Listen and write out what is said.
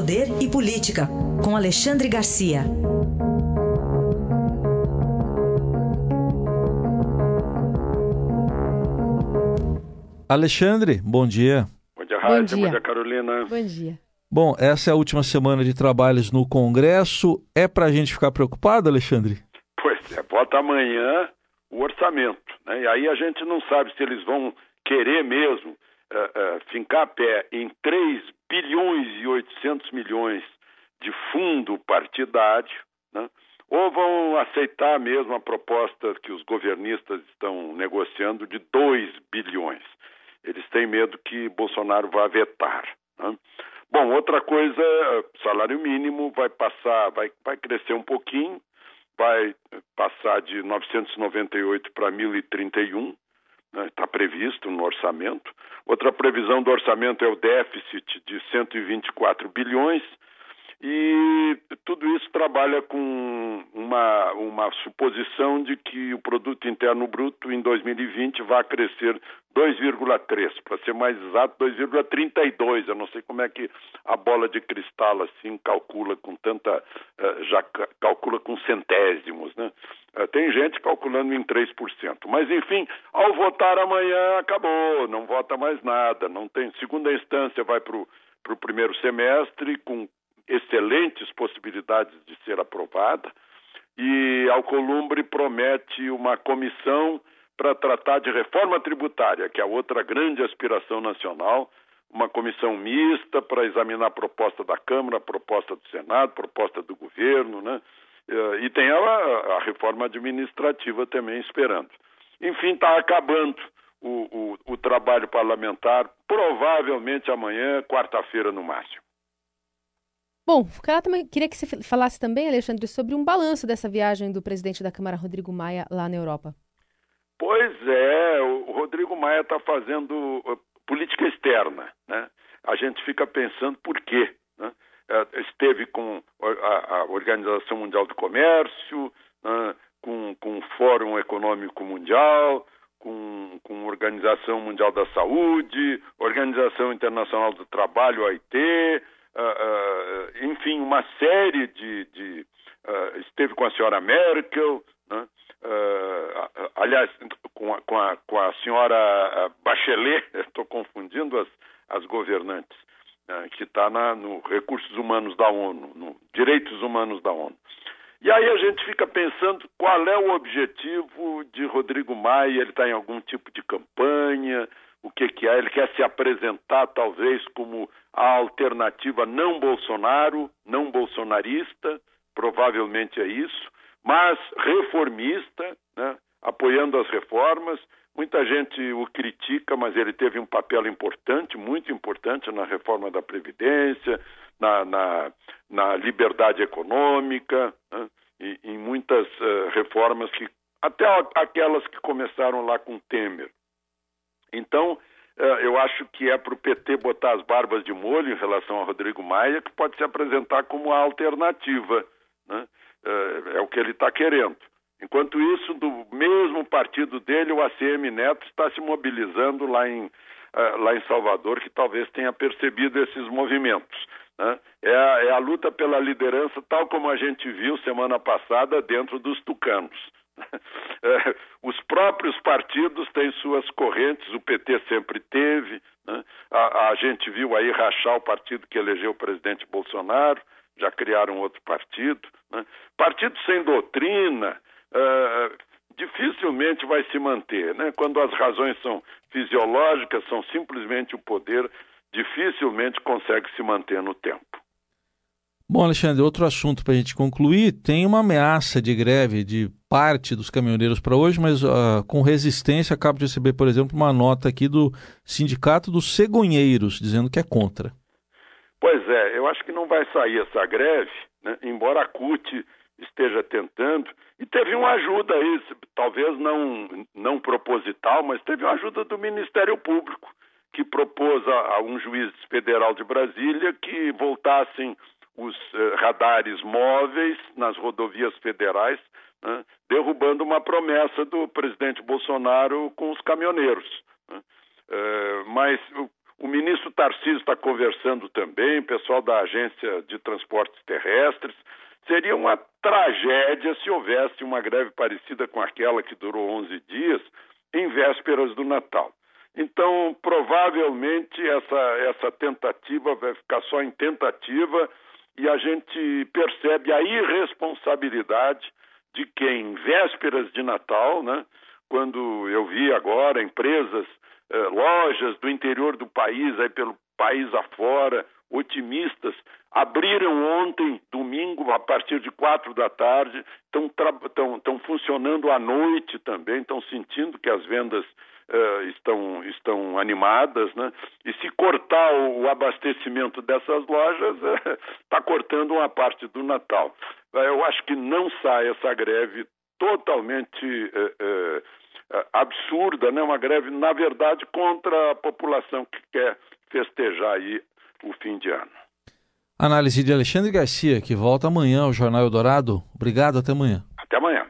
Poder e Política, com Alexandre Garcia. Alexandre, bom dia. Bom dia, Rádio. Bom, bom dia, Carolina. Bom dia. Bom, essa é a última semana de trabalhos no Congresso. É para a gente ficar preocupado, Alexandre? Pois é, vota amanhã o orçamento. Né? E aí a gente não sabe se eles vão querer mesmo uh, uh, fincar pé em 3 bilhões e 800 milhões de fundo partidário, né? ou vão aceitar mesmo a proposta que os governistas estão negociando de 2 bilhões. Eles têm medo que Bolsonaro vá vetar. Né? Bom, outra coisa, salário mínimo vai passar, vai, vai crescer um pouquinho, vai passar de 998 para 1031, está né, previsto no orçamento. Outra previsão do orçamento é o déficit de 124 bilhões, e tudo isso trabalha com uma, uma suposição de que o produto interno bruto em 2020 vai crescer 2,3, para ser mais exato, 2,32. Eu não sei como é que a bola de cristal assim calcula com tanta eh, já calcula com centésimos, né? Eh, tem gente calculando em 3%. Mas enfim, ao votar amanhã acabou, não vota mais nada, não tem segunda instância vai para o primeiro semestre com excelentes possibilidades de ser aprovada e Alcolumbre promete uma comissão para tratar de reforma tributária, que é outra grande aspiração nacional, uma comissão mista para examinar a proposta da Câmara, a proposta do Senado, a proposta do governo, né? Eh, e tem a, a reforma administrativa também esperando. Enfim, está acabando o, o, o trabalho parlamentar, provavelmente amanhã, quarta-feira no máximo. Bom, também, queria que você falasse também, Alexandre, sobre um balanço dessa viagem do presidente da Câmara, Rodrigo Maia, lá na Europa. Pois é, o Rodrigo Maia está fazendo uh, política externa. Né? A gente fica pensando por quê. Né? É, esteve com a, Organização Mundial do Comércio, né? com, com o Fórum Econômico Mundial, com, com a Organização Mundial da Saúde, Organização Internacional do Trabalho, OIT, uh, uh, enfim, uma série de. de esteve com a senhora Merkel, né? aliás, com a, com, a, com a senhora Bachelet, estou confundindo as, as governantes, que está no Recursos Humanos da ONU, no Direitos Humanos da ONU. E aí a gente fica pensando qual é o objetivo de Rodrigo Maia, ele está em algum tipo de campanha, o que, que é, ele quer se apresentar talvez como a alternativa não Bolsonaro, não bolsonarista, provavelmente é isso, mas reformista, né, apoiando as reformas. Muita gente o critica, mas ele teve um papel importante, muito importante na reforma da Previdência, na, na, na liberdade econômica, né, e, em muitas uh, reformas que até aquelas que começaram lá com Temer. Então, é, eu acho que é para o PT botar as barbas de molho em relação a Rodrigo Maia, que pode se apresentar como a alternativa. Né? É, é o que ele está querendo. Enquanto isso, do mesmo partido dele, o ACM Neto está se mobilizando lá em, é, lá em Salvador, que talvez tenha percebido esses movimentos. Né? É, a, é a luta pela liderança, tal como a gente viu semana passada dentro dos tucanos. É, os próprios partidos têm suas correntes, o PT sempre teve. Né? A, a, gente viu aí rachar o partido que elegeu o presidente Bolsonaro, já criaram outro partido. Né? Partido sem doutrina uh, dificilmente vai se manter. Né? Quando as razões são fisiológicas, são simplesmente o poder, dificilmente consegue se manter no tempo. Bom, Alexandre, outro assunto para a gente concluir: tem uma ameaça de greve de parte dos caminhoneiros para hoje, mas uh, com resistência. Acabo de receber, por exemplo, uma nota aqui do Sindicato dos Cegonheiros, dizendo que é contra. Pois é, eu acho que não vai sair essa greve, né? embora a CUT esteja tentando. E teve uma ajuda aí, talvez não, não proposital, mas teve uma ajuda do Ministério Público, que propôs a, a um juiz federal de Brasília que voltassem os eh, radares móveis nas rodovias federais, né, derrubando uma promessa do presidente Bolsonaro com os caminhoneiros. Né. Eh, mas o, O ministro Tarcísio está conversando também, o pessoal da Agência de Transportes Terrestres. Seria uma tragédia se houvesse uma greve parecida com aquela que durou 11 dias em vésperas do Natal. Então, provavelmente, essa, essa tentativa vai ficar só em tentativa e a gente percebe a irresponsabilidade de quem, em vésperas de Natal, né, quando eu vi agora empresas, eh, lojas do interior do país, aí pelo país afora, otimistas, abriram ontem, a partir de quatro da tarde, estão funcionando à noite também, estão sentindo que as vendas uh, estão, estão animadas, né? E se cortar o, o abastecimento dessas lojas, está uh, cortando uma parte do Natal. Uh, eu acho que não sai essa greve totalmente absurda, né? Uma greve, na verdade, contra a população que quer festejar aí o fim de ano. Análise de Alexandre Garcia, que volta amanhã ao Jornal Eldorado. Obrigado, até amanhã. Até amanhã.